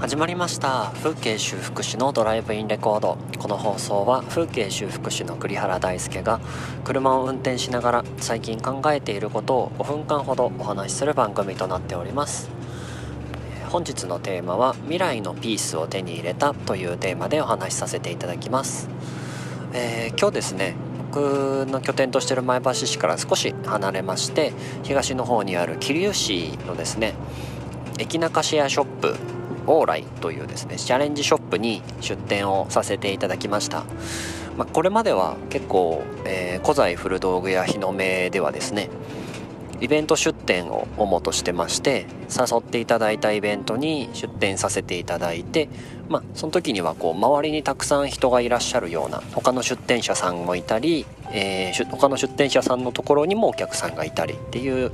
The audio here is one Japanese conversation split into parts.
始まりました。風景修復師のドライブインレコード。この放送は風景修復師の栗原大輔が車を運転しながら最近考えていることを5分間ほどお話しする番組となっております。本日のテーマは未来のピースを手に入れたというテーマでお話しさせていただきます、えー、今日ですね僕の拠点としてる前橋市から少し離れまして東の方にある桐生市のですね駅中シェアショップオーライというですねチャレンジショップに出店をさせていただきました、まあ、これまでは結構、えー、古材古道具や日の目ではですねイベント出店を主としてまして誘っていただいたイベントに出店させていただいてまあその時にはこう周りにたくさん人がいらっしゃるような他の出店者さんもいたり、えー、他の出店者さんのところにもお客さんがいたりっていう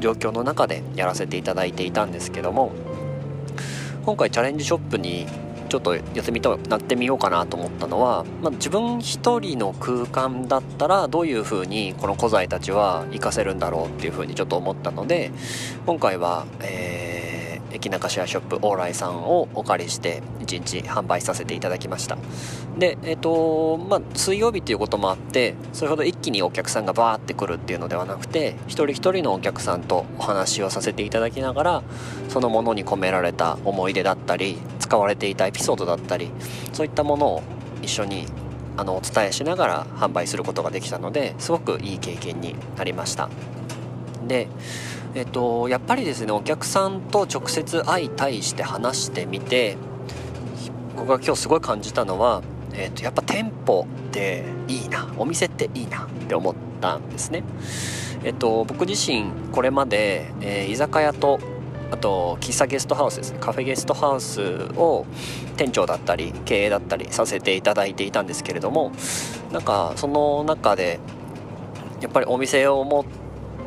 状況の中でやらせていただいていたんですけども今回チャレンジショップにちょっと休みとなってみようかなと思ったのは、まあ、自分一人の空間だったらどういう風にこの古材たちは活かせるんだろうっていう風にちょっと思ったので今回は、えー駅中シェアショップオーライさんをお借りして1日販売させていただきました。でえっ、ー、とまあ水曜日っていうこともあってそれほど一気にお客さんがバーってくるっていうのではなくて一人一人のお客さんとお話をさせていただきながらそのものに込められた思い出だったり使われていたエピソードだったりそういったものを一緒にあのお伝えしながら販売することができたのですごくいい経験になりました。でえっと、やっぱりですねお客さんと直接相対して話してみて僕が今日すごい感じたのは、えっと、やっぱ店舗っていいなお店っていいなって思ったんですね。えっと、僕自身これまで、えー、居酒屋とあと喫茶ゲストハウスですねカフェゲストハウスを店長だったり経営だったりさせていただいていたんですけれどもなんかその中でやっぱりお店を持って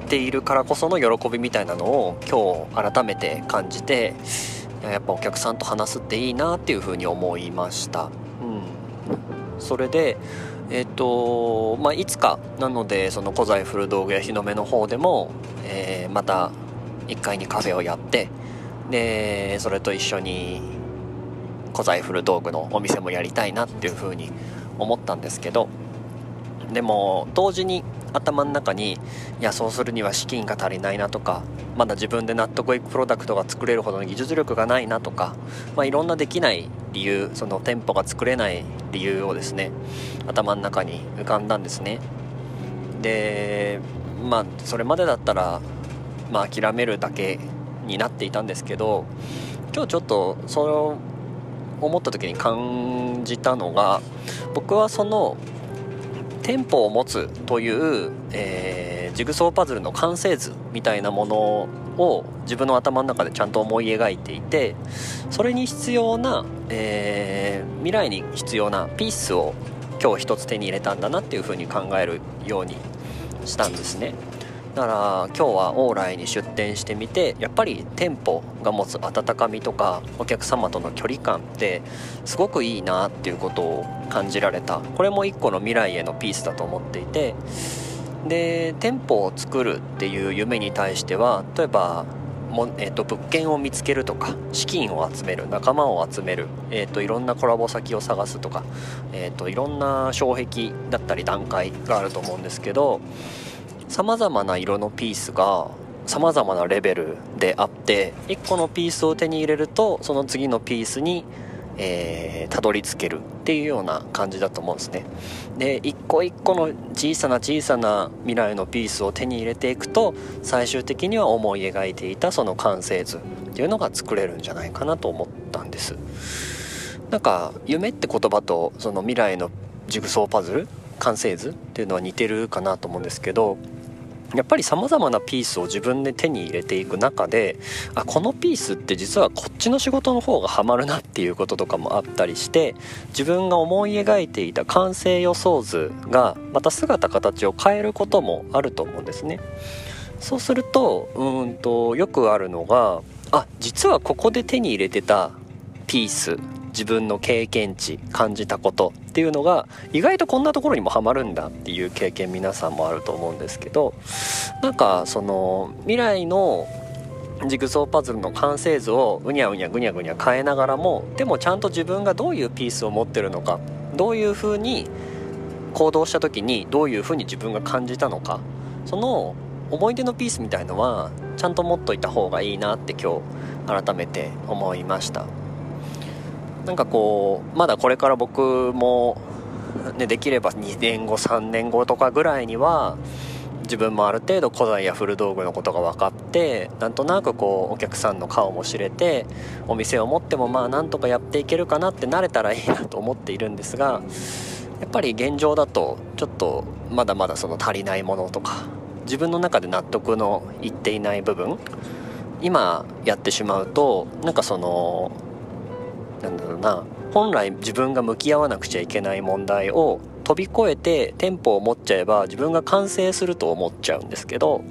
ているからこその喜びみたいなのを今日改めて感じてやっぱお客さんと話すっていいなっていうふうに思いました。うん、それでえ、ー、とまあ、いつかなのでその古材古道具や日の目の方でも、えー、また1階にカフェをやってでそれと一緒に古材古道具のお店もやりたいなっていうふうに思ったんですけどでも同時に頭の中にいやそうするには資金が足りないなとかまだ自分で納得いくプロダクトが作れるほどの技術力がないなとか、まあ、いろんなできない理由その店舗が作れない理由をですね頭の中に浮かんだんですね。でまあそれまでだったら、まあ、諦めるだけになっていたんですけど今日ちょっとそれを思った時に感じたのが僕はその店舗を持つという、えー、ジグソーパズルの完成図みたいなものを自分の頭の中でちゃんと思い描いていてそれに必要な、えー、未来に必要なピースを今日一つ手に入れたんだなっていうふうに考えるようにしたんですね。だから今日は往来に出店してみてやっぱり店舗が持つ温かみとかお客様との距離感ってすごくいいなっていうことを感じられた。これも一個の未来へのピースだと思っていて。で店舗を作るっていう夢に対しては例えばも、えーと、物件を見つけるとか資金を集める仲間を集める、えーと、いろんなコラボ先を探すとか、えーといろんな障壁だったり段階があると思うんですけどさまざまな色のピースがさまざまなレベルであって1個のピースを手に入れるとその次のピースにえー、たどり着けるっていうような感じだと思うんですね。で一個一個の小さな小さな未来のピースを手に入れていくと最終的には思い描いていたその完成図っていうのが作れるんじゃないかなと思ったんです。なんか夢って言葉とその未来のジグソーパズル完成図っていうのは似てるかなと思うんですけどやっぱりさまざまなピースを自分で手に入れていく中であこのピースって実はこっちの仕事の方がハマるなっていうこととかもあったりして自分が思い描いていた完成予想図がまた姿形を変えることもあると思うんですね。そうするとうんとよくあるのがあ実はここで手に入れてたピース自分の経験値感じたことっていうのが意外とこんなところにもハマるんだっていう経験皆さんもあると思うんですけどなんかその未来のジグソーパズルの完成図をうにゃうにゃぐにゃぐにゃ変えながらもでもちゃんと自分がどういうピースを持ってるのかどういうふうに行動した時にどういうふうに自分が感じたのかその思い出のピースみたいのはちゃんと持っといた方がいいなって今日改めて思いました。なんかこうまだこれから僕も、ね、できれば2年後3年後とかぐらいには自分もある程度古材や古道具のことが分かってなんとなくこうお客さんの顔も知れてお店を持ってもまあなんとかやっていけるかなってなれたらいいなと思っているんですがやっぱり現状だとちょっとまだまだその足りないものとか自分の中で納得のいっていない部分今やってしまうとなんかそのなんだろうな本来自分が向き合わなくちゃいけない問題を飛び越えてテンポを持っちゃえば自分が完成すると思っちゃうんですけど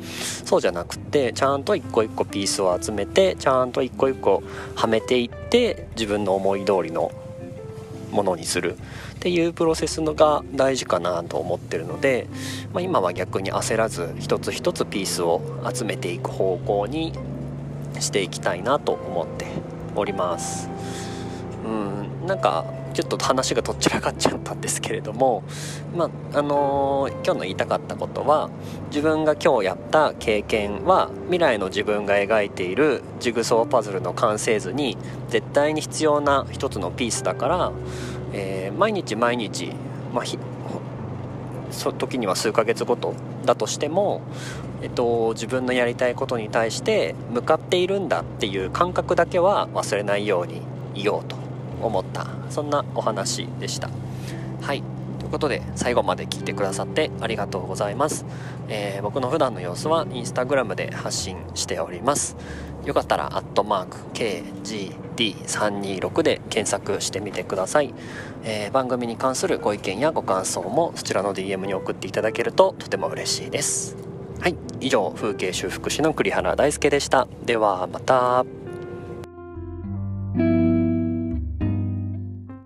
そうじゃなくってちゃんと一個一個ピースを集めてちゃんと一個一個はめていって自分の思い通りのものにするっていうプロセスのが大事かなと思ってるので、まあ、今は逆に焦らず一つ一つピースを集めていく方向にしていきたいなと思っております。うんなんかちょっと話がどちらかっちゃったんですけれども、まああのー、今日の言いたかったことは自分が今日やった経験は未来の自分が描いているジグソーパズルの完成図に絶対に必要な一つのピースだから、えー、毎日毎日、まあ、そ時には数ヶ月ごとだとしても、えっと、自分のやりたいことに対して向かっているんだっていう感覚だけは忘れないようにいようと。思った。そんなお話でした。はい。ということで最後まで聞いてくださってありがとうございます、えー、僕の普段の様子はインスタグラムで発信しております。よかったらアットマーク KGD326 で検索してみてください、えー、番組に関するご意見やご感想もそちらの DM に送っていただけるととても嬉しいです。はい。以上風景修復師の栗原大輔でした。ではまた。